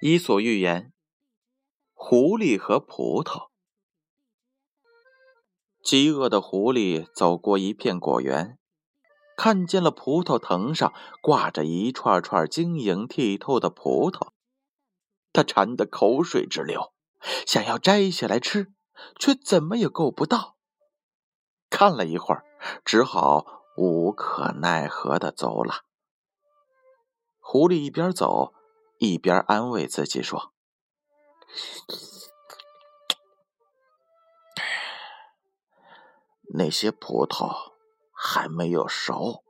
伊索寓言：狐狸和葡萄。饥饿的狐狸走过一片果园，看见了葡萄藤上挂着一串串晶莹剔透的葡萄，他馋得口水直流，想要摘下来吃，却怎么也够不到。看了一会儿，只好无可奈何的走了。狐狸一边走。一边安慰自己说：“那些葡萄还没有熟，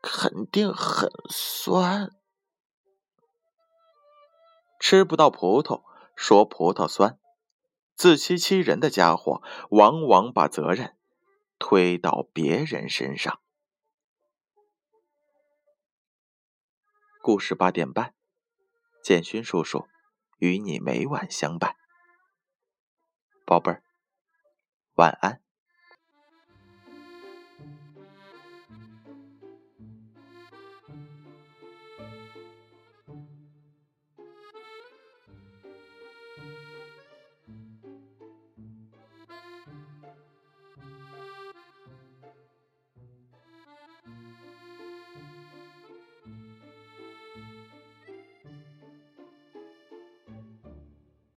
肯定很酸。吃不到葡萄，说葡萄酸，自欺欺人的家伙，往往把责任推到别人身上。”故事八点半。建勋叔叔与你每晚相伴，宝贝儿，晚安。